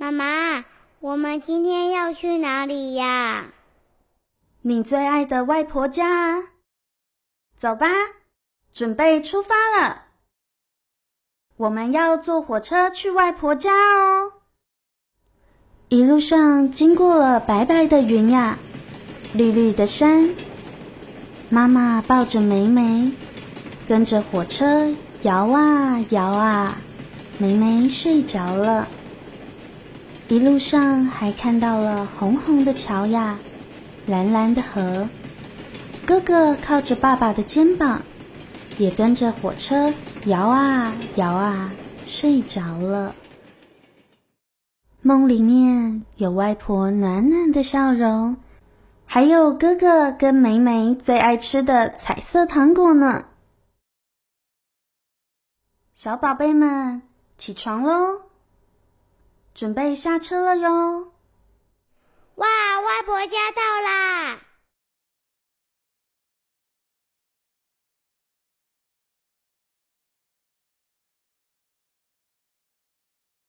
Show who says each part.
Speaker 1: 妈妈，我们今天要去哪里呀？
Speaker 2: 你最爱的外婆家。走吧，准备出发了。我们要坐火车去外婆家哦。一路上经过了白白的云呀，绿绿的山。妈妈抱着梅梅，跟着火车摇啊摇啊，梅梅睡着了。一路上还看到了红红的桥呀，蓝蓝的河。哥哥靠着爸爸的肩膀，也跟着火车摇啊摇啊，睡着了。梦里面有外婆暖暖的笑容，还有哥哥跟梅梅最爱吃的彩色糖果呢。小宝贝们，起床喽，准备下车了哟！
Speaker 1: 哇，外婆家到啦！